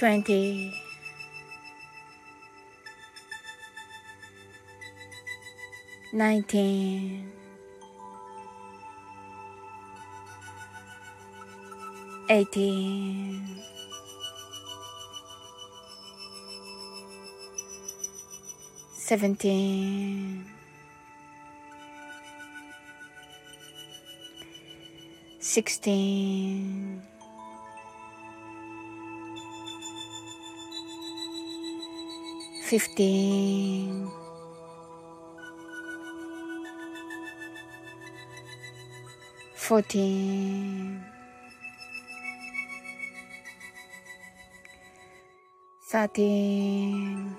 20 19 18 17 16 15 14 13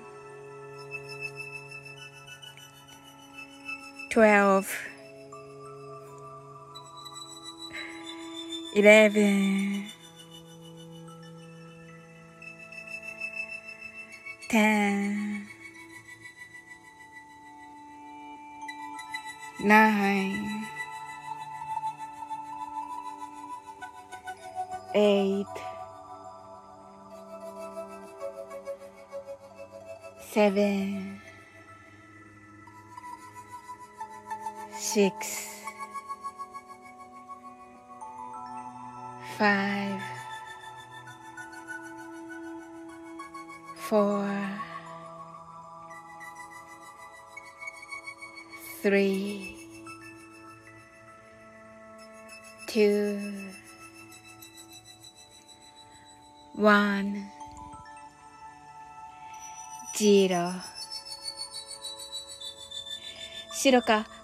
12 Namaste. Nine. Eight. Seven. Six. Five. Four, three, two, one, zero. 白か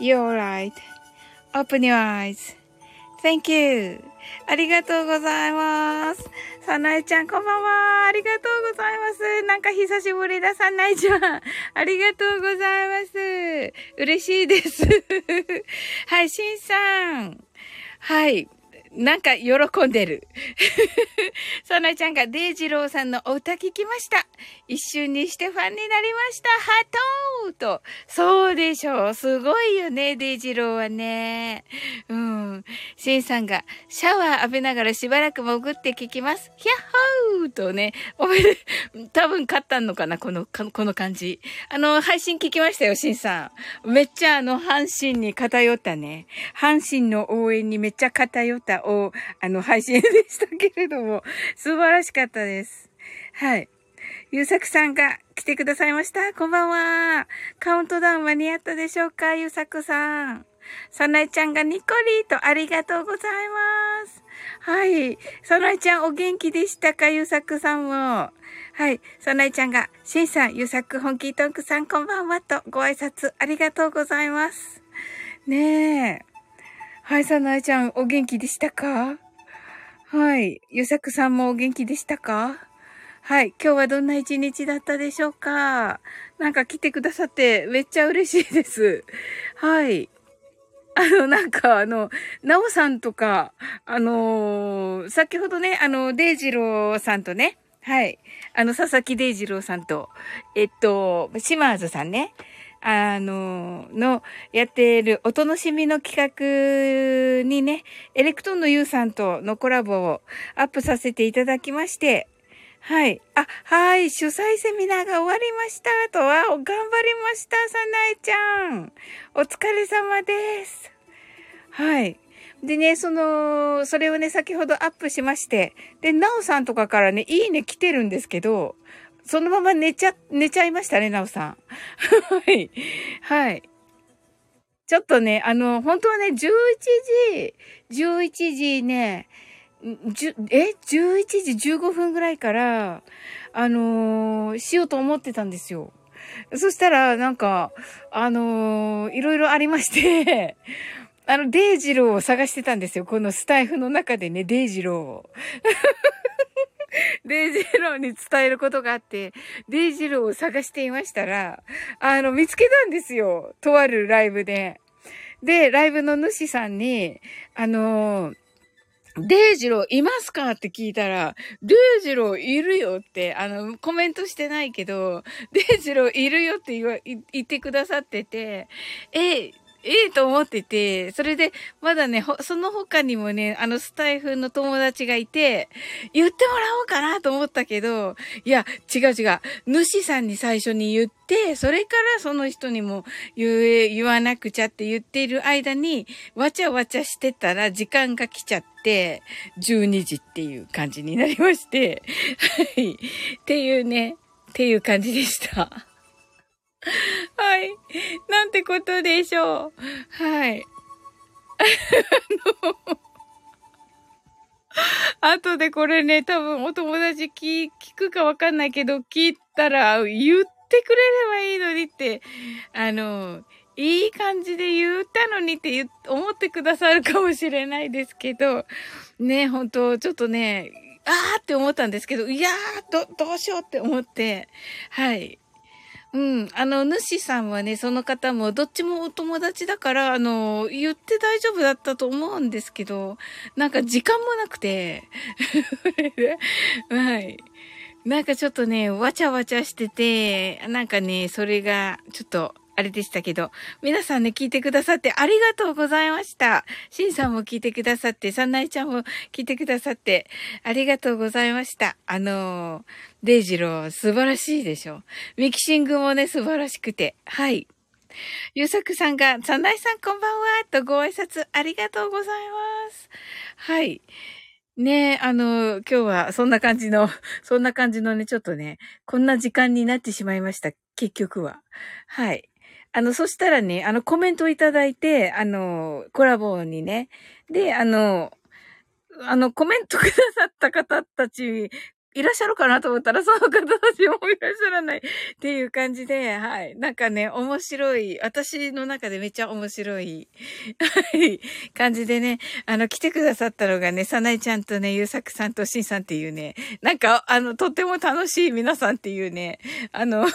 You're right.Open your eyes. Thank you. ありがとうございます。さなえちゃん、こんばんは。ありがとうございます。なんか久しぶりだ、さなえちゃん。ありがとうございます。嬉しいです。はい、しんさん。はい。なんか喜んでる。そなちゃんがデイジローさんのお歌聞きました。一瞬にしてファンになりました。ハトーと。そうでしょう。すごいよね、デイジローはね。うん。シンさんがシャワー浴びながらしばらく潜って聞きます。ヒャッホーとね。おめで、多分勝ったのかな、この、この感じ。あの、配信聞きましたよ、シンさん。めっちゃあの、阪神に偏ったね。阪神の応援にめっちゃ偏ったを、あの、配信でしたけれども、素晴らしかったです。はい。ゆうさくさんが来てくださいました。こんばんは。カウントダウン間に合ったでしょうか？ゆうさくさん。さなえちゃんがニコリーとありがとうございます。はい。さなえちゃんお元気でしたか？ゆうさくさんも。はい。さなえちゃんが、しんさん、ゆうさく本気トンクさんこんばんはとご挨拶ありがとうございます。ねえ。はい、さなえちゃん、お元気でしたか？はい。ゆさくさんもお元気でしたか？はい。今日はどんな一日だったでしょうか？なんか来てくださってめっちゃ嬉しいです。はい。あの、なんか、あの、なおさんとか、あのー、先ほどね、あの、デイジローさんとね、はい。あの、佐々木デイジローさんと、えっと、島津さんね、あの、の、やっているお楽しみの企画にね、エレクトンのユウさんとのコラボをアップさせていただきまして、はい。あ、はい。主催セミナーが終わりました。とは、頑張りました。さなえちゃん。お疲れ様です。はい。でね、その、それをね、先ほどアップしまして、で、なおさんとかからね、いいね来てるんですけど、そのまま寝ちゃ、寝ちゃいましたね、なおさん。はい。はい。ちょっとね、あの、本当はね、11時、11時ね、じえ ?11 時15分ぐらいから、あのー、しようと思ってたんですよ。そしたら、なんか、あのー、いろいろありまして あの、デイジローを探してたんですよ。このスタイフの中でね、デイジローを。デイジローに伝えることがあって、デイジローを探していましたら、あの、見つけたんですよ。とあるライブで。で、ライブの主さんに、あのデイジローいますかって聞いたら、デイジローいるよって、あの、コメントしてないけど、デイジローいるよって言、言ってくださってて、え、ええと思ってて、それで、まだね、その他にもね、あのスタイフの友達がいて、言ってもらおうかなと思ったけど、いや、違う違う。主さんに最初に言って、それからその人にも言え、言わなくちゃって言っている間に、わちゃわちゃしてたら時間が来ちゃって、12時っていう感じになりまして、はい。っていうね、っていう感じでした。はい。なんてことでしょう。はい。あの、後でこれね、多分お友達聞聞くかわかんないけど、聞いたら言ってくれればいいのにって、あの、いい感じで言ったのにって思ってくださるかもしれないですけど、ね、本当ちょっとね、あーって思ったんですけど、いやー、ど、どうしようって思って、はい。うん。あの、主さんはね、その方も、どっちもお友達だから、あの、言って大丈夫だったと思うんですけど、なんか時間もなくて、はい。なんかちょっとね、わちゃわちゃしてて、なんかね、それが、ちょっと、あれでしたけど、皆さんね、聞いてくださってありがとうございました。シンさんも聞いてくださって、サンナイちゃんも聞いてくださって、ありがとうございました。あのー、デイジロー、素晴らしいでしょ。ミキシングもね、素晴らしくて。はい。ゆうさくさんが、サンナイさんこんばんは、とご挨拶ありがとうございます。はい。ねえ、あの、今日はそんな感じの、そんな感じのね、ちょっとね、こんな時間になってしまいました。結局は。はい。あの、そしたらね、あの、コメントいただいて、あの、コラボにね。で、あの、あの、コメントくださった方たちいらっしゃるかなと思ったら、その方たちもいらっしゃらないっていう感じで、はい。なんかね、面白い、私の中でめっちゃ面白い、はい、感じでね、あの、来てくださったのがね、さなえちゃんとね、ゆうさくさんとしんさんっていうね、なんか、あの、とっても楽しい皆さんっていうね、あの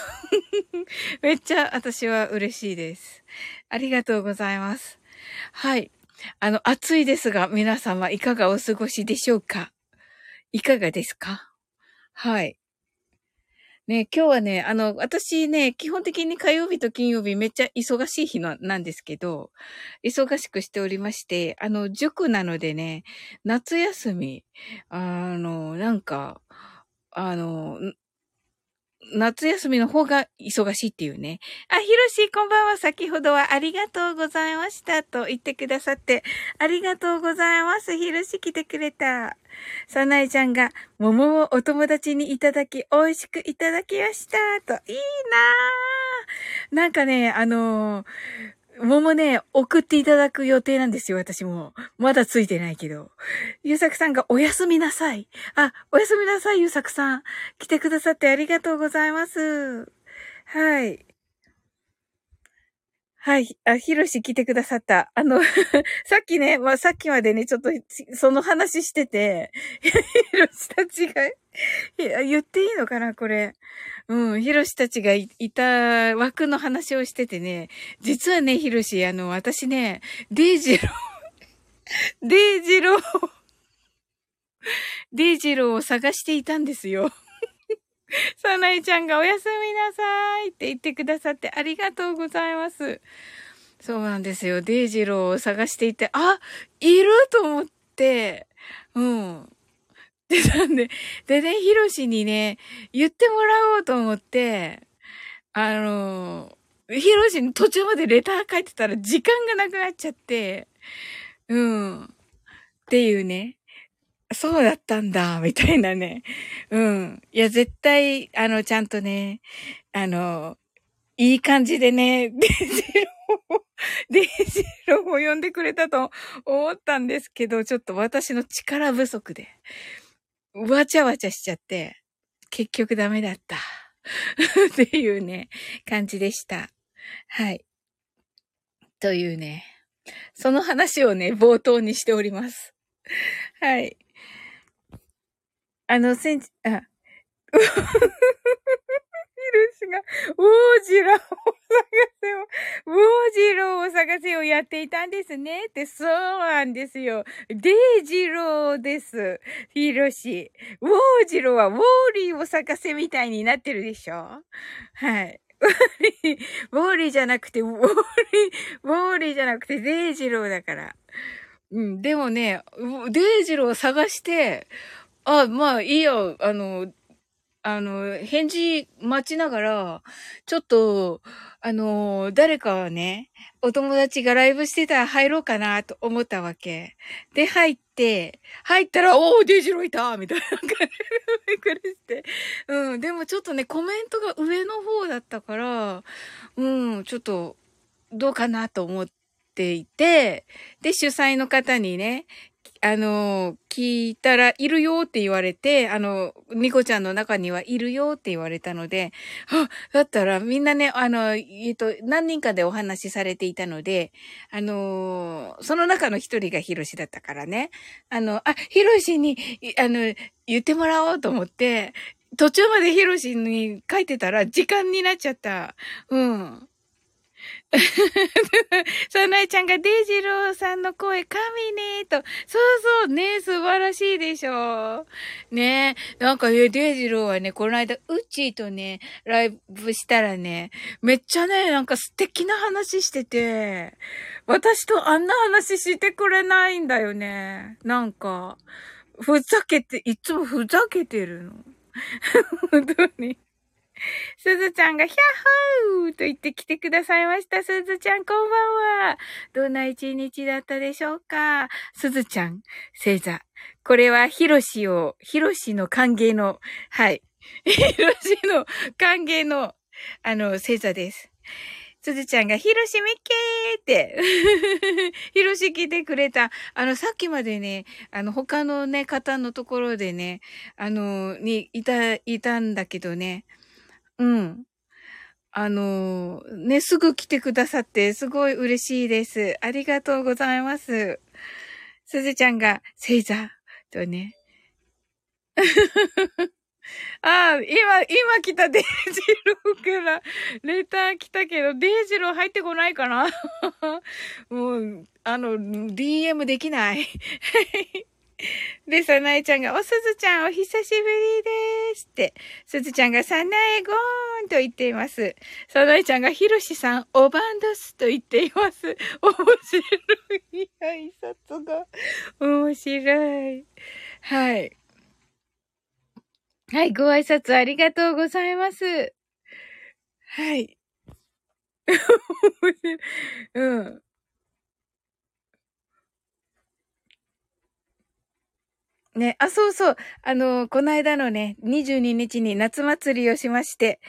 めっちゃ私は嬉しいです。ありがとうございます。はい。あの、暑いですが、皆様いかがお過ごしでしょうか？いかがですか？はい。ね、今日はね、あの、私ね、基本的に火曜日と金曜日めっちゃ忙しい日のなんですけど、忙しくしておりまして、あの、塾なのでね、夏休み、あの、なんか、あの、夏休みの方が忙しいっていうね。あ、ひろし、こんばんは。先ほどはありがとうございました。と言ってくださって、ありがとうございます。ひろし来てくれた。さなえちゃんが、桃をお友達にいただき、美味しくいただきました。と、いいなぁ。なんかね、あのー桃ね、送っていただく予定なんですよ、私も。まだついてないけど。ゆうさくさんがおやすみなさい。あ、おやすみなさい、ゆうさくさん。来てくださってありがとうございます。はい。はい。あ、ひろし来てくださった。あの さっきね、まあ、さっきまでね、ちょっと、その話してて、ひろしたちが、言っていいのかな、これ。うん、ひろしたちがいた枠の話をしててね、実はね、ひろし、あの、私ね、デイジロー、デイジロー、デイジローを探していたんですよ。さなえちゃんがおやすみなさいって言ってくださってありがとうございます。そうなんですよ。デイジローを探していて、あ、いると思って、うん。で、なんで、でね、ヒロシにね、言ってもらおうと思って、あの、ヒロシに途中までレター書いてたら時間がなくなっちゃって、うん。っていうね。そうだったんだ、みたいなね。うん。いや、絶対、あの、ちゃんとね、あの、いい感じでね、デジロー、デジローを呼んでくれたと思ったんですけど、ちょっと私の力不足で、わちゃわちゃしちゃって、結局ダメだった。っていうね、感じでした。はい。というね、その話をね、冒頭にしております。はい。あの、センチ、あ、ヒルシが、ウォージローを探せよ、ウォージローを探せよやっていたんですね。って、そうなんですよ。デイジローです。ヒロシ。ウォージローはウォーリーを探せみたいになってるでしょ？はい。ウォーリー、ウォーリーじゃなくて、ウォーリー、ウォーリーじゃなくてデイジローだから。うん、でもね、デイジローを探して、あ、まあいいよ。あの、あの、返事待ちながら、ちょっと、あの、誰かはね、お友達がライブしてたら入ろうかなと思ったわけ。で、入って、入ったら、おー、デジロいたみたいな感じでびっくりして。うん、でもちょっとね、コメントが上の方だったから、うん、ちょっと、どうかなと思っていて、で、主催の方にね、あの、聞いたらいるよって言われて、あの、ニコちゃんの中にはいるよって言われたので、あ、だったらみんなね、あの、えっと、何人かでお話しされていたので、あの、その中の一人がヒロシだったからね、あの、あ、ヒロシに、あの、言ってもらおうと思って、途中までヒロシに書いてたら時間になっちゃった。うん。サナエちゃんがデイジローさんの声、神ねーと。そうそうね、素晴らしいでしょ。ねなんかデイジローはね、この間、ウッチーとね、ライブしたらね、めっちゃね、なんか素敵な話してて、私とあんな話してくれないんだよね。なんか、ふざけて、いつもふざけてるの。本当に。すずちゃんがヒャッホーと言ってきてくださいました。すずちゃんこんばんは。どんな一日だったでしょうか？すずちゃん、星座。これはヒロシを、ヒロシの歓迎の、はい。ヒロシの歓迎の、あの、星座です。すずちゃんが、ひろしみっけーって、ひろし来てくれた。あの、さっきまでね、あの、他のね、方のところでね、あの、に、いた、いたんだけどね、うん。あの、ね、すぐ来てくださって、すごい嬉しいです。ありがとうございます。すずちゃんが、星座とね。ああ、今、今来たデイジローから、レター来たけど、デイジロー入ってこないかな もう、あの、DM できない。で、さなえちゃんが、おすずちゃんお久しぶりですって、すずちゃんがさなえごーんと言っています。さなえちゃんがひろしさんおばんどすと言っています。面白い挨拶が。面白い。はい。はい、ご挨拶ありがとうございます。はい。うん。ね、あ、そうそう。あの、この間のね、22日に夏祭りをしまして、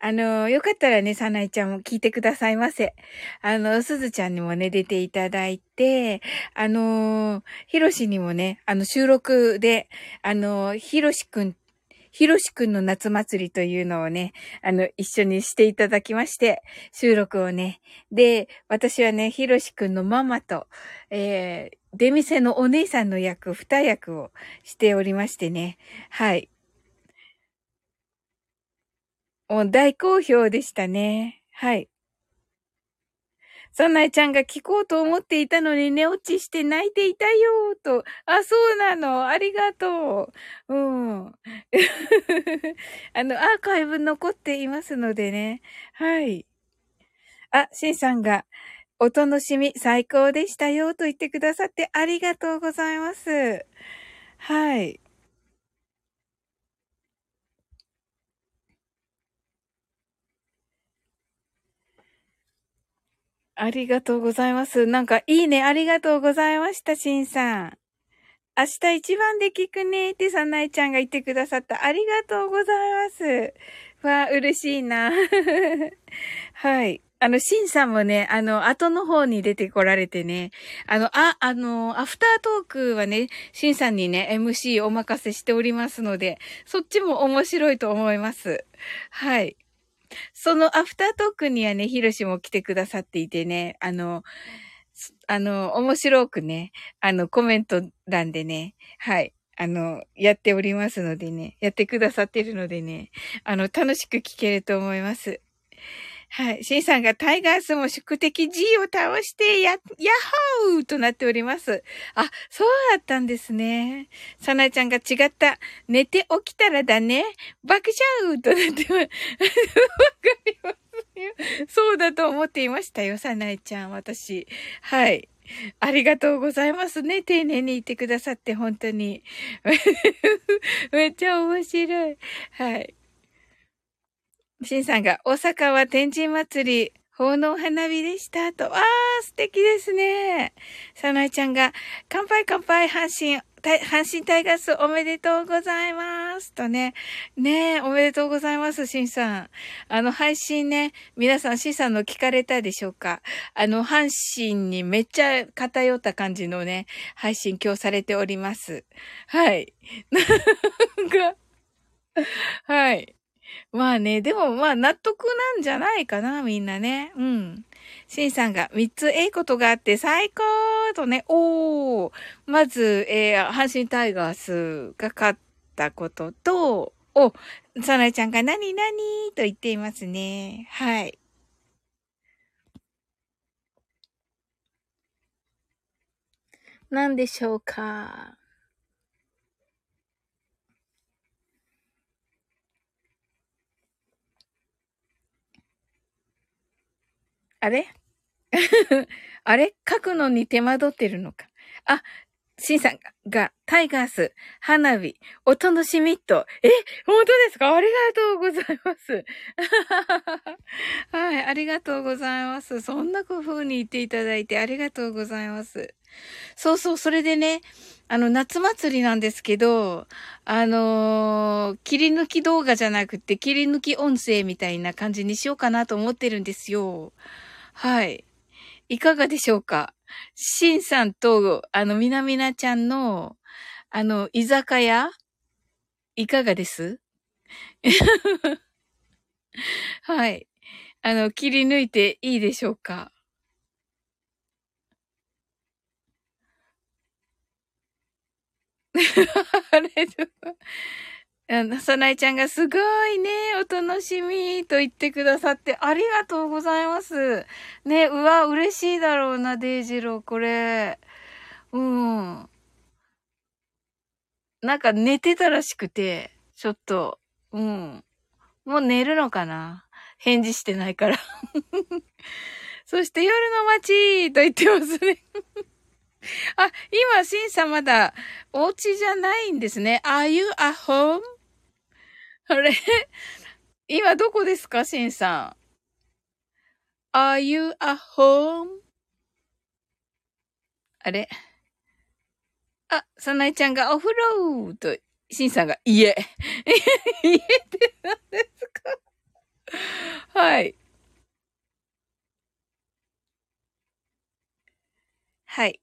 あの、よかったらね、さないちゃんも聞いてくださいませ。あの、すずちゃんにもね、出ていただいて、あの、ひろしにもね、あの、収録で、あの、ひろしくんひろしくんの夏祭りというのをね、あの、一緒にしていただきまして、収録をね。で、私はね、ひろしくんのママと、えー、出店のお姉さんの役、二役をしておりましてね。はい。もう大好評でしたね。はい。サナエちゃんが聞こうと思っていたのに寝落ちして泣いていたよーと。あ、そうなの。ありがとう。うん。あの、アーカイブ残っていますのでね。はい。あ、シンさんが、お楽しみ最高でしたよと言ってくださってありがとうございます。はい。ありがとうございます。なんか、いいね、ありがとうございました、しんさん。明日一番で聞くねってさなえちゃんが言ってくださった。ありがとうございます。わあ、嬉しいな。はい。あの、シンさんもね、あの、後の方に出てこられてね、あの、あ、あの、アフタートークはね、シンさんにね、MC お任せしておりますので、そっちも面白いと思います。はい。そのアフタートークにはね、ヒロシも来てくださっていてね、あの、あの、面白くね、あの、コメント欄でね、はい、あの、やっておりますのでね、やってくださってるのでね、あの、楽しく聞けると思います。はい。シンさんがタイガースも宿敵 G を倒して、や、ヤッホーとなっております。あ、そうだったんですね。サナちゃんが違った。寝て起きたらだね。爆笑となってます。わかりますよ。そうだと思っていましたよ、サナちゃん、私。はい。ありがとうございますね。丁寧に言ってくださって、本当に。めっちゃ面白い。はい。シンさんが、大阪は天神祭り、奉納花火でした。と、わー、素敵ですね。サナイちゃんが、乾杯乾杯、阪神、阪神タイガースおめでとうございます。とね。ねえ、おめでとうございます、シンさん。あの、配信ね、皆さん、シンさんの聞かれたでしょうかあの、阪神にめっちゃ偏った感じのね、配信今日されております。はい。なんか、はい。まあね、でもまあ納得なんじゃないかな、みんなね。うん。シンさんが3つええことがあって最高とね、おー。まず、えー、阪神タイガースが勝ったことと、お、サナちゃんが何何と言っていますね。はい。何でしょうかあれ？あれ？書くのに手間取ってるのか。あ、シンさんが、タイガース、花火、お楽しみと。え、本当ですか？ありがとうございます。はい、ありがとうございます。そんな風に言っていただいてありがとうございます。そうそう、それでね、あの、夏祭りなんですけど、あのー、切り抜き動画じゃなくて、切り抜き音声みたいな感じにしようかなと思ってるんですよ。はい。いかがでしょうか？シンさんと、あの、みなみなちゃんの、あの、居酒屋？いかがです？はい。あの、切り抜いていいでしょうか？あ れあの、さなえちゃんがすごいね、お楽しみと言ってくださってありがとうございます。ね、うわ、嬉しいだろうな、デイジロー、これ。うん。なんか寝てたらしくて、ちょっと、うん。もう寝るのかな？返事してないから そして夜の街と言ってますね あ、今、シンさんまだ、お家じゃないんですね。Are you at home? あれ？今どこですかシンさん？Are you at home? あれ？あ、さなえちゃんがお風呂と、シンさんが家。家って何ですか？はい。はい。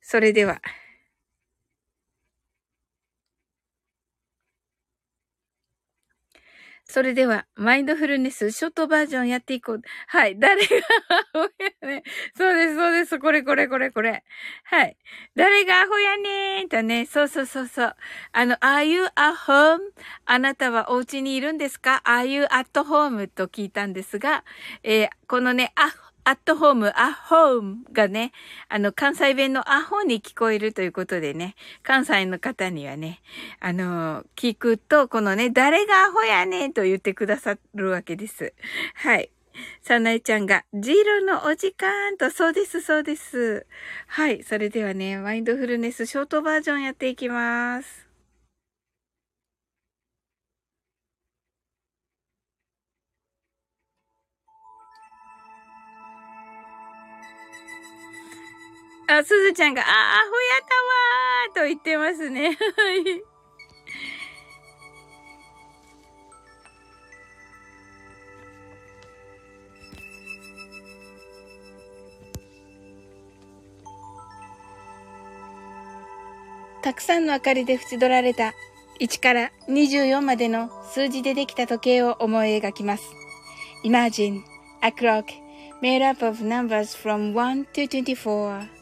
それでは。それでは、マインドフルネスショートバージョンやっていこう。はい。誰がアホやね。そうです、そうです。これ、これ、これ、これ。はい。誰がアホやねんとね。そうそうそうそう。あの、are you at home? あなたはお家にいるんですか ?are you at home? と聞いたんですが、えー、このね、あ、アットホーム、アホームがね、あの、関西弁のアホに聞こえるということでね、関西の方にはね、あの、聞くと、このね、誰がアホやねんと言ってくださるわけです。はい。さなえちゃんが、ジーロのお時間と、そうです、そうです。はい。それではね、マインドフルネスショートバージョンやっていきます。あ、すずちゃんが、あ、アホやたわーと言ってますね。はい。たくさんの明かりで縁取られた1から24までの数字でできた時計を思い描きます。Imagine a clock made up of numbers from 1 to 24.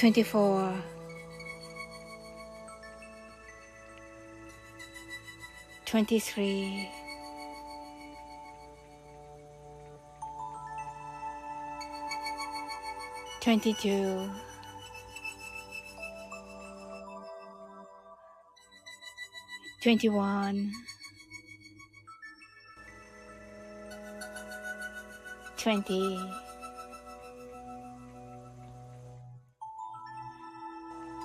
24 23 22 21 20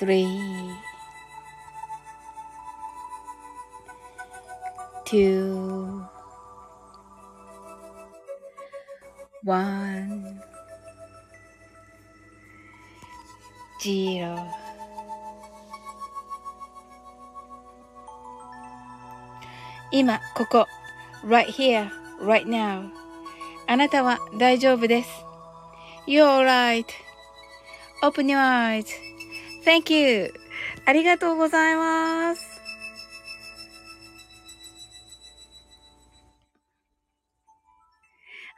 three, two, one, zero. 今、ここ、right here, right now. あなたは大丈夫です。You're alright.Open your eyes. Thank you. ありがとうございます。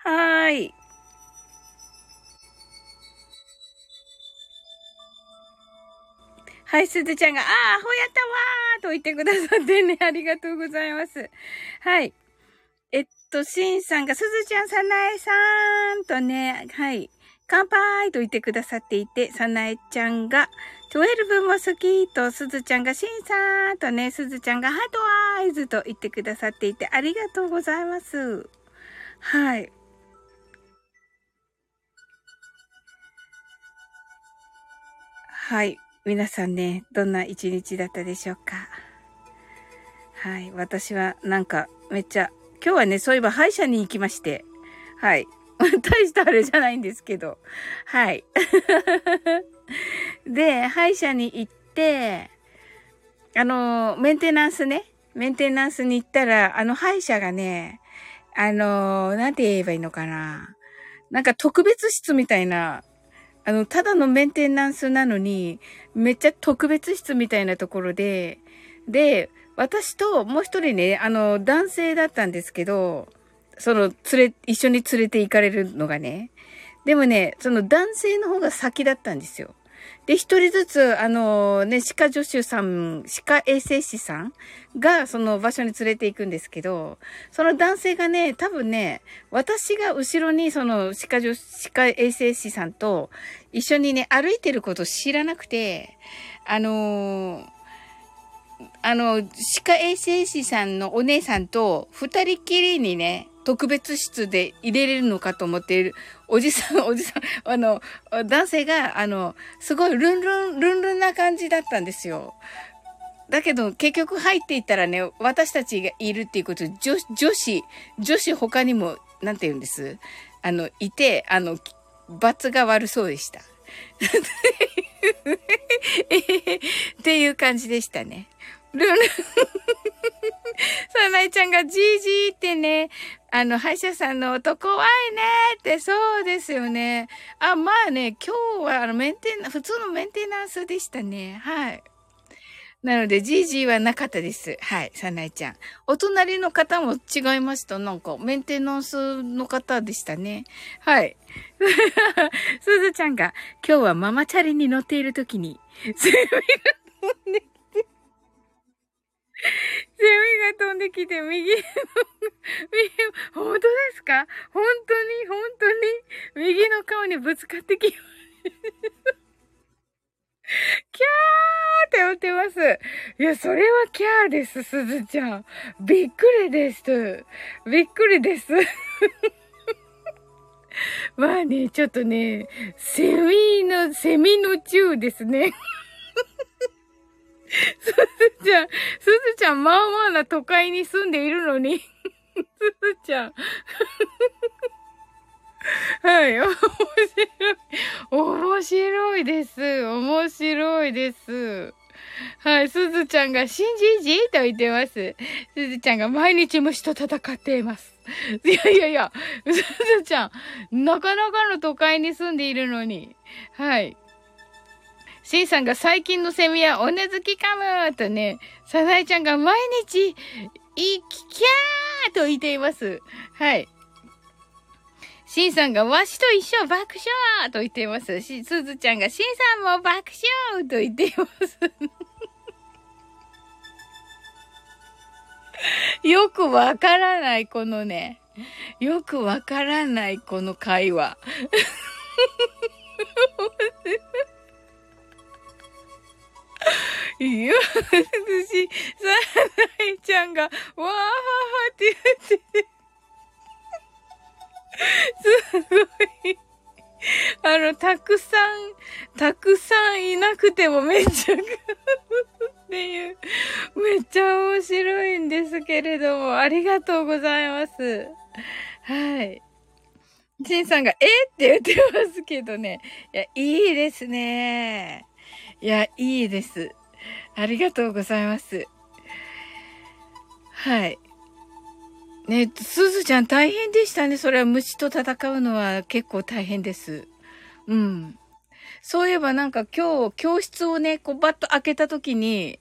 はーい。はい、すずちゃんが、ああ、ほやったわーと言ってくださってね、ありがとうございます。はい。えっと、しんさんが、すずちゃん、さなえさんとね、はい。乾杯と言ってくださっていて、さなえちゃんが、12も好きと、すずちゃんが、しんさんとね、すずちゃんが、ハートアイズと言ってくださっていて、ありがとうございます。はい。はい。皆さんね、どんな一日だったでしょうか？はい。私はなんかめっちゃ、今日はね、そういえば歯医者に行きまして、はい。大したあれじゃないんですけど、はい。で、歯医者に行って、あの、メンテナンスね、メンテナンスに行ったら、あの歯医者がね、あの、なんて言えばいいのかな。なんか特別室みたいなあの、ただのメンテナンスなのに、めっちゃ特別室みたいなところで、で、私ともう一人ね、あの、男性だったんですけど、その、連れ、一緒に連れて行かれるのがね。でもね、その男性の方が先だったんですよ。で、一人ずつ、あのね、歯科助手さん、歯科衛生士さんが、その場所に連れて行くんですけど、その男性がね、多分ね、私が後ろにその歯科助、歯科衛生士さんと一緒にね、歩いてることを知らなくて、あのあの、歯科衛生士さんのお姉さんと二人きりにね、特別室で入れれるのかと思っている、おじさん、おじさん、あの、男性が、あの、すごいルンルン、ルンルンな感じだったんですよ。だけど、結局入っていったらね、私たちがいるっていうこと、女女子、女子他にも、なんて言うんです？あの、いて、あの、罰が悪そうでした。っていう感じでしたね。ルンルン。さなえちゃんがじーじーってね、あの、歯医者さんの音怖いねって、そうですよね。あ、まあね、今日はあの、メンテナ、普通のメンテナンスでしたね。はい。なので、じいじいはなかったです。はい、さなえちゃん。お隣の方も違いました。なんか、メンテナンスの方でしたね。はい。すずちゃんが、今日はママチャリに乗っている時に、セミが飛ん セミが飛んできて、右、右、本当ですか？本当に、本当に、右の顔にぶつかってきま キャーって言ってます。いや、それはキャーです、すずちゃん。びっくりです。びっくりです。まあね、ちょっとね、セミの、セミの宙ですね。すずちゃん、すずちゃん、まあまあな都会に住んでいるのに。すずちゃん。はい、面白い。面白いです。面白いです。はい、すずちゃんが、新じじと言ってます。すずちゃんが毎日虫と戦っています。いやいやいや、すずちゃん、なかなかの都会に住んでいるのに。はい。シンさんが最近のセミはおねずきかむとね、サザエちゃんが毎日、いきキャーと言っています。はい。シンさんがわしと一緒爆笑と言っています。し、すずちゃんがシンさんも爆笑と言っています。よくわからない、このね。よくわからない、この会話。いや、私、さなえちゃんが、わーははって言って、すごい。あの、たくさん、たくさんいなくてもめっちゃっていう、めっちゃ面白いんですけれども、ありがとうございます。はい。ジンさんが、えって言ってますけどね。いや、いいですね。いや、いいです。ありがとうございます。はい。ね、すずちゃん大変でしたね。それは虫と戦うのは結構大変です。うん。そういえばなんか今日、教室をね、こうバッと開けた時に、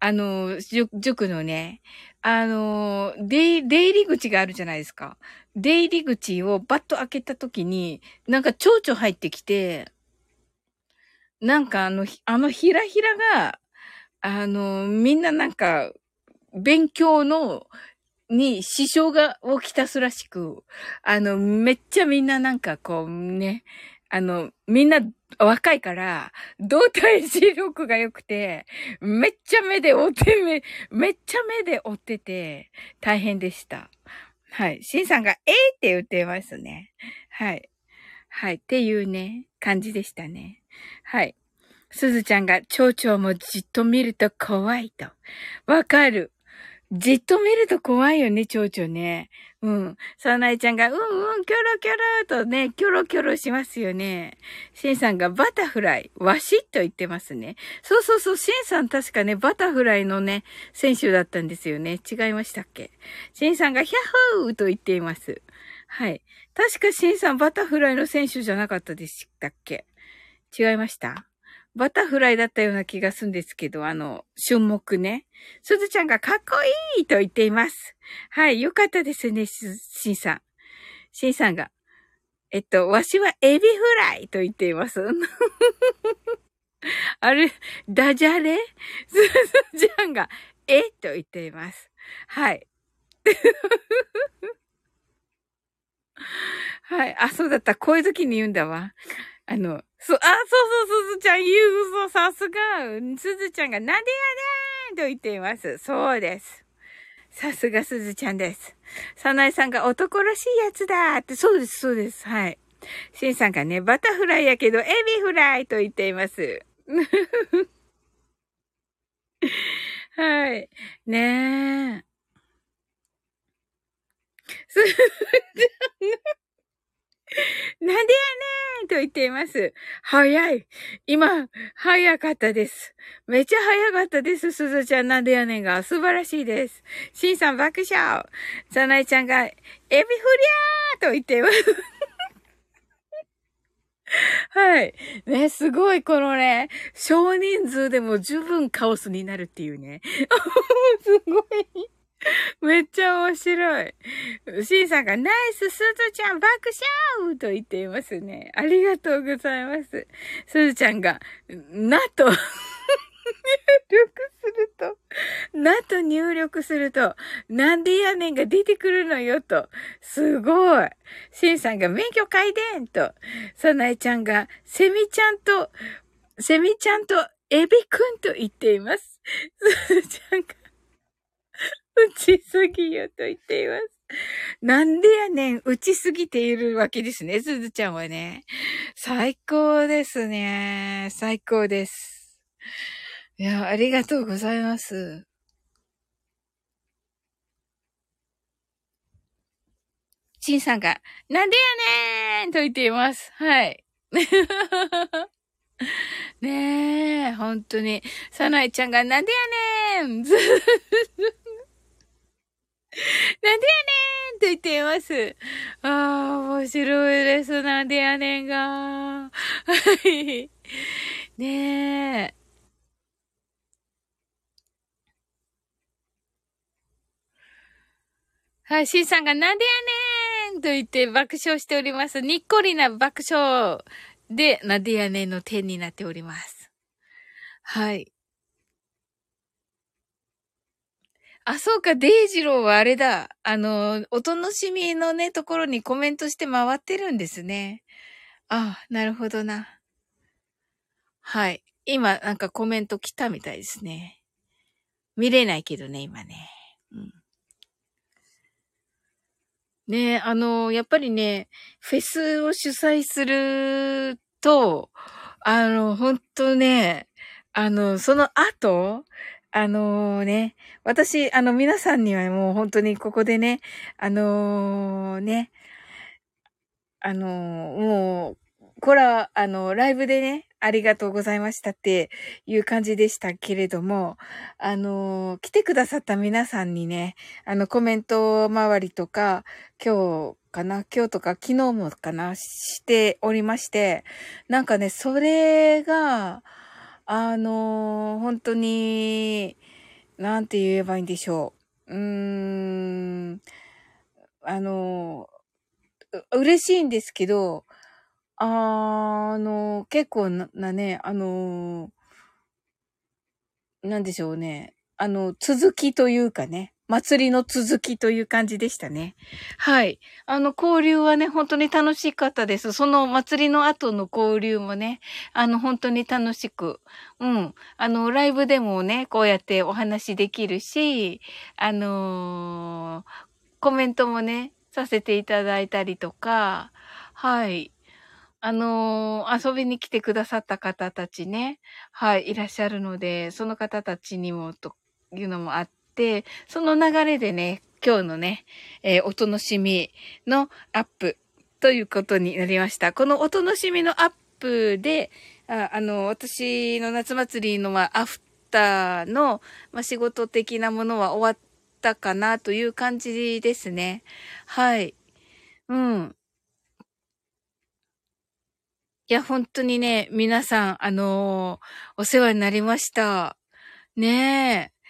あの、塾のね、あの、出、出入り口があるじゃないですか。出入り口をバッと開けた時に、なんか蝶々入ってきて、なんかあの、あのひらひらが、あの、みんななんか、勉強の、に支障が起きたすらしく、あの、めっちゃみんななんかこうね、あの、みんな若いから、動体視力が良くて、めっちゃ目で追ってめ、めっちゃ目で追ってて、大変でした。はい。シンさんが、えーって言ってますね。はい。はい。っていうね、感じでしたね。はい。すずちゃんが、蝶々もじっと見ると怖いと。わかる。じっと見ると怖いよね、蝶々ね。うん。さなえちゃんが、うんうん、キョロキョロとね、キョロキョロしますよね。シンさんがバタフライ、わしと言ってますね。そうそうそう、シンさん確かね、バタフライのね、選手だったんですよね。違いましたっけ？シンさんがヒャッホーと言っています。はい。確かシンさんバタフライの選手じゃなかったでしたっけ？違いました？バタフライだったような気がするんですけど、あの、春木ね。すずちゃんがかっこいいと言っています。はい、よかったですね、しんさん。しんさんが、えっと、わしはエビフライと言っています。あれ、ダジャレ？すずちゃんが、えと言っています。はい。はい。あ、そうだった。こういう時に言うんだわ。あの、そ、あ、そうそう、すずちゃん、言うぞ、さすが。すずちゃんが、なんでやねんと言っています。そうです。さすがすずちゃんです。さなえさんが男らしいやつだって、そうです、そうです。はい。しんさんがね、バタフライやけど、エビフライと言っています。はい。ねえ。すずちなんでやねんと言っています。早い。今、早かったです。めっちゃ早かったです。すずちゃんなんでやねんが。素晴らしいです。しんさん爆笑。さなえちゃんが、エビフリャーと言っています。はい。ね、すごい、このね、少人数でも十分カオスになるっていうね。すごい。めっちゃ面白い。シンさんがナイスすずちゃん爆笑と言っていますね。ありがとうございます。すずちゃんが、なと入力すると、なと入力すると、なんでやねんが出てくるのよと。すごい。シンさんが免許改伝と、サナエちゃんが、セミちゃんと、セミちゃんとエビくんと言っています。すずちゃんが、打ちすぎよと言っています。なんでやねん、打ちすぎているわけですね、すずちゃんはね。最高ですね。最高です。いや、ありがとうございます。しんさんが、なんでやねんと言っています。はい。ねえ、本当に。さなえちゃんが、なんでやねん なんでやねんと言っています。ああ、面白いです。なんでやねんが。はい。ねえ。はい、シンさんがなんでやねんと言って爆笑しております。にっこりな爆笑で、なんでやねんの点になっております。はい。あ、そうか、デイジローはあれだ。あの、お楽しみのね、ところにコメントして回ってるんですね。あ、なるほどな。はい。今、なんかコメント来たみたいですね。見れないけどね、今ね。うん。ねあの、やっぱりね、フェスを主催すると、あの、ほんとね、あの、その後、あのね、私、あの、皆さんにはもう本当にここでね、あのー、ね、あのー、もう、これは、あの、ライブでね、ありがとうございましたっていう感じでしたけれども、あの、来てくださった皆さんにね、あの、コメント周りとか、今日かな今日とか昨日もかなしておりまして、なんかね、それが、あの、本当に、なんて言えばいいんでしょう。うーん、あの、嬉しいんですけど、あの、結構なね、あの、なんでしょうね。あの、続きというかね。祭りの続きという感じでしたね。はい。あの、交流はね、本当に楽しかったです。その祭りの後の交流もね、あの、本当に楽しく。うん。あの、ライブでもね、こうやってお話できるし、あのー、コメントもね、させていただいたりとか、はい。あのー、遊びに来てくださった方たちね、はい、いらっしゃるので、その方たちにもというのもあって、でその流れでね、今日のね、えー、お楽しみのアップということになりました。このお楽しみのアップで、ああの、私の夏祭りの、ま、アフターの、ま、仕事的なものは終わったかなという感じですね。はい。うん。いや、本当にね、皆さん、あのー、お世話になりました。ねえ。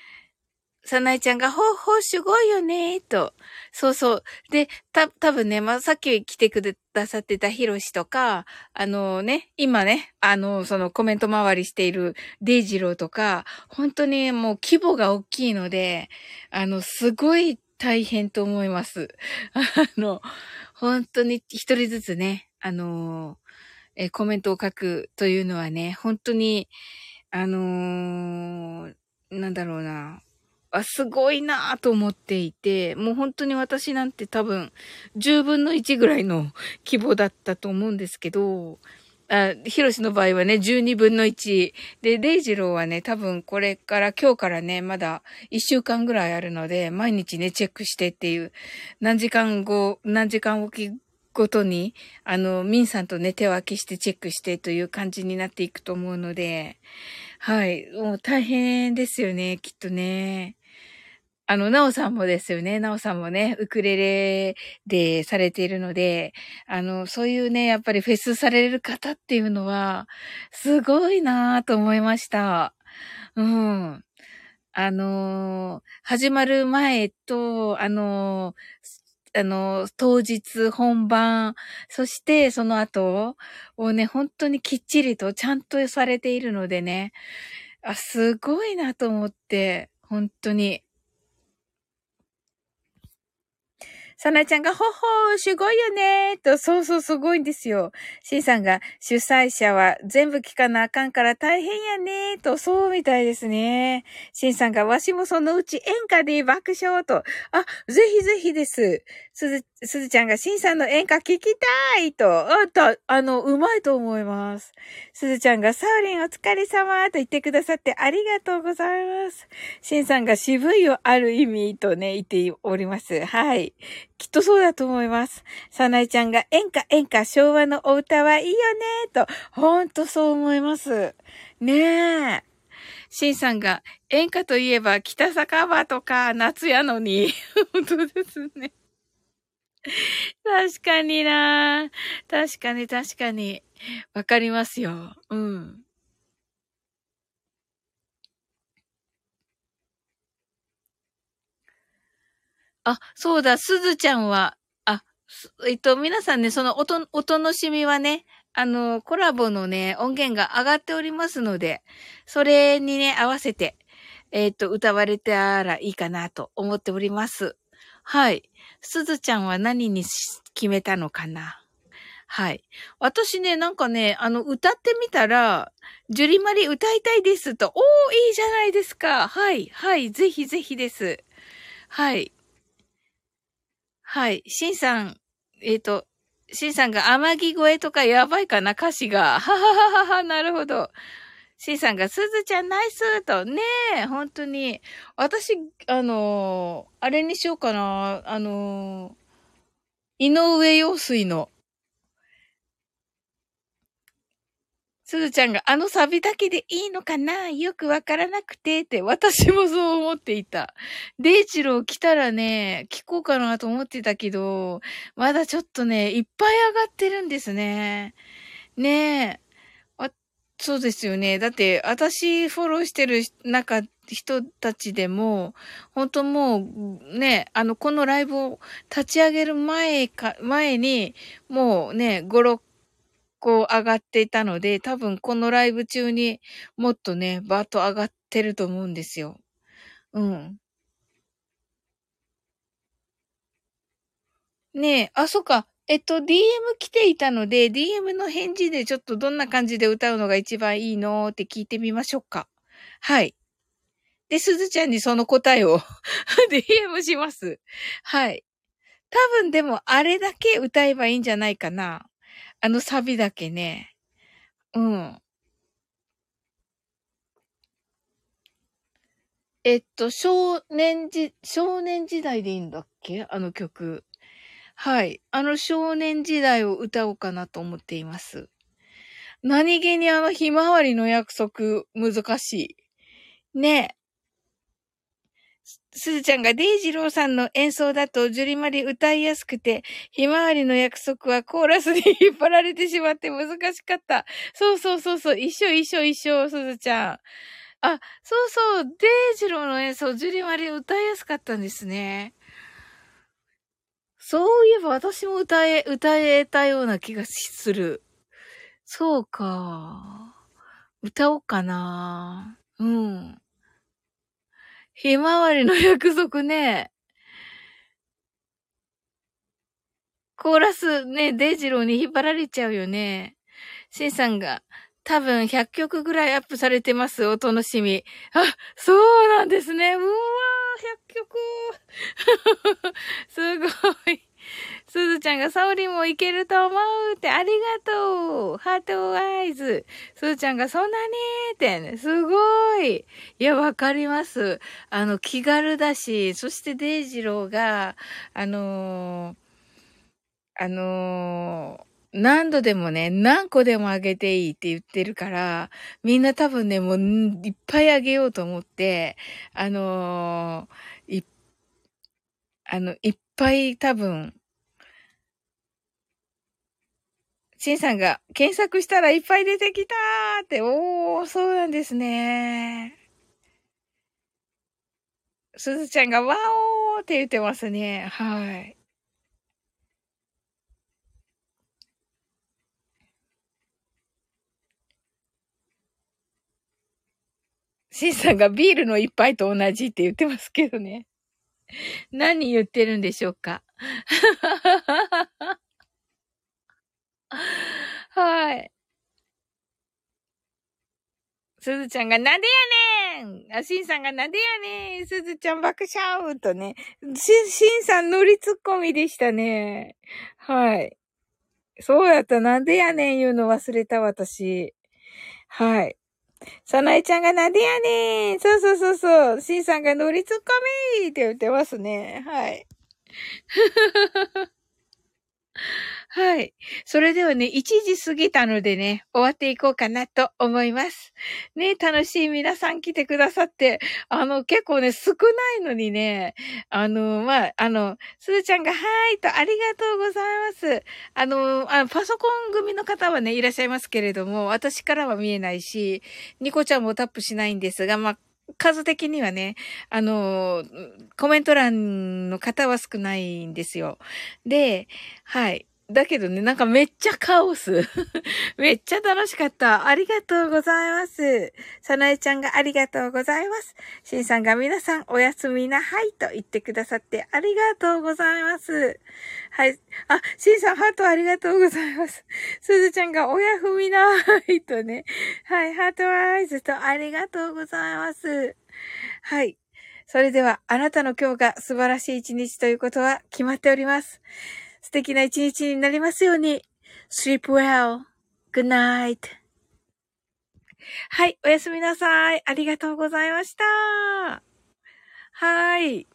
さなえちゃんが、ほうほう、すごいよねと。そうそう。で、た、多分ね、まあ、さっき来てくださってたヒロシとか、あの、ね、今ね、あの、そのコメント回りしているデイジローとか、本当にもう規模が大きいので、あの、すごい大変と思います。あの、本当に一人ずつね、あのえコメントを書くというのはね、本当に、あのー、なんだろうな。あ、すごいなと思っていて、もう本当に私なんて多分、10分の1ぐらいの 規模だったと思うんですけど、あ、ヒロシの場合はね、12分の1。で、レイジローはね、多分これから、今日からね、まだ1週間ぐらいあるので、毎日ね、チェックしてっていう、何時間後、何時間おきごとに、あの、ミンさんとね、手分けしてチェックしてという感じになっていくと思うので、はい。もう大変ですよね、きっとね。あの、なおさんもですよね。なおさんもね、ウクレレでされているので、あの、そういうね、やっぱりフェスされる方っていうのは、すごいなぁと思いました。うん。あの始まる前と、あのあの、当日本番、そしてその後をね、本当にきっちりとちゃんとされているのでね、あ、すごいなと思って、本当に。さなちゃんが、ほほー、すごいよねーと、そうそう、すごいんですよ。しんさんが、主催者は全部聞かなあかんから大変やねーと、そうみたいですね。しんさんが、わしもそのうち演歌で爆笑と、あ、ぜひぜひです。すず、すずちゃんが、しんさんの演歌聞きたいと、あた、あの、うまいと思います。すずちゃんが、サウリンお疲れ様と言ってくださってありがとうございます。しんさんが、渋いよ、ある意味とね、言っております。はい。きっとそうだと思います。さなえちゃんが演歌演歌昭和のお歌はいいよねと、ほんとそう思います。ねえ。しんさんが演歌といえば北酒場とか夏やのに。本当ですね。確かにな確かに確かに。わかりますよ。うん。あ、そうだ、すずちゃんは、あ、えっと、皆さんね、そのおと、お楽しみはね、あの、コラボのね、音源が上がっておりますので、それにね、合わせて、えっと、歌われたらいいかなと思っております。はい。すずちゃんは何に決めたのかな？はい。私ね、なんかね、あの、歌ってみたら、ジュリマリ歌いたいですと、おー、いいじゃないですか。はい、はい、ぜひぜひです。はい。はい。シンさん、えっ、ー、と、シンさんが天城越えとかやばいかな歌詞が。ははははは、なるほど。シンさんが、すずちゃんナイスと、ねえ、本当に。私、あのー、あれにしようかな。あのー、井上陽水の、すずちゃんがあのサビだけでいいのかな？よくわからなくてって、私もそう思っていた。デイチロー来たらね、聞こうかなと思ってたけど、まだちょっとね、いっぱい上がってるんですね。ねえ。そうですよね。だって、私フォローしてる中、人たちでも、本当もう、ね、あの、このライブを立ち上げる前か、前に、もうね、5、6こう上がっていたので、多分このライブ中にもっとね、バーッと上がってると思うんですよ。うん。ねえ、あ、そっか。えっと、DM 来ていたので、DM の返事でちょっとどんな感じで歌うのが一番いいのって聞いてみましょうか。はい。で、すずちゃんにその答えを DM します。はい。多分でもあれだけ歌えばいいんじゃないかな。あのサビだけね。うん。えっと、少年時、少年時代でいいんだっけ？あの曲。はい。あの少年時代を歌おうかなと思っています。何気にあのひまわりの約束難しい。ねえすずちゃんがデイジローさんの演奏だとジュリマリ歌いやすくて、ひまわりの約束はコーラスに引っ張られてしまって難しかった。そうそうそうそう、一緒一緒一緒、すずちゃん。あ、そうそう、デイジローの演奏、ジュリマリ歌いやすかったんですね。そういえば私も歌え、歌えたような気がする。そうか。歌おうかな。うん。ひまわりの約束ね。コーラスね、デイジローに引っ張られちゃうよね。シンさんが、多分100曲ぐらいアップされてます。お楽しみ。あ、そうなんですね。うわー、100曲。すごい。すずちゃんがサオリンもいけると思うってありがとうハートアイズすずちゃんがそんなにって、ね、すごいいや、わかります。あの、気軽だし、そしてデイジローが、あのー、あのー何度でもね、何個でもあげていいって言ってるから、みんな多分ね、もういっぱいあげようと思って、あのー、い、あの、いっぱい多分、シンさんが検索したらいっぱい出てきたーって、おー、そうなんですね。すずちゃんがワオーって言ってますね。はい。シンさんがビールの一杯と同じって言ってますけどね。何言ってるんでしょうか。はい。すずちゃんがなんでやねんあ、しんさんがなんでやねんすずちゃん爆笑とね。し、しんさん乗りツッコミでしたね。はい。そうやった。なんでやねん言うの忘れた私。はい。さなえちゃんがなでやねんそうそうそうそう。しんさんが乗りツッコミって言ってますね。はい。ふふふふ はい。それではね、1時過ぎたのでね、終わっていこうかなと思います。ね、楽しい皆さん来てくださって、あの、結構ね、少ないのにね、あの、まあ、あの、すずちゃんが、はーいと、ありがとうございます。あの、あパソコン組の方はね、いらっしゃいますけれども、私からは見えないし、ニコちゃんもタップしないんですが、まあ、数的にはね、あの、コメント欄の方は少ないんですよ。で、はい。だけどね、なんかめっちゃカオス。めっちゃ楽しかった。ありがとうございます。さなえちゃんがありがとうございます。しんさんが皆さんおやすみなはいと言ってくださってありがとうございます。はい。あ、しんさんハートありがとうございます。すずちゃんがおやすみなはいとね。はい。ハートアイズとありがとうございます。はい。それでは、あなたの今日が素晴らしい一日ということは決まっております。素敵な一日になりますように。sleep well.good night. はい、おやすみなさい。ありがとうございました。はい。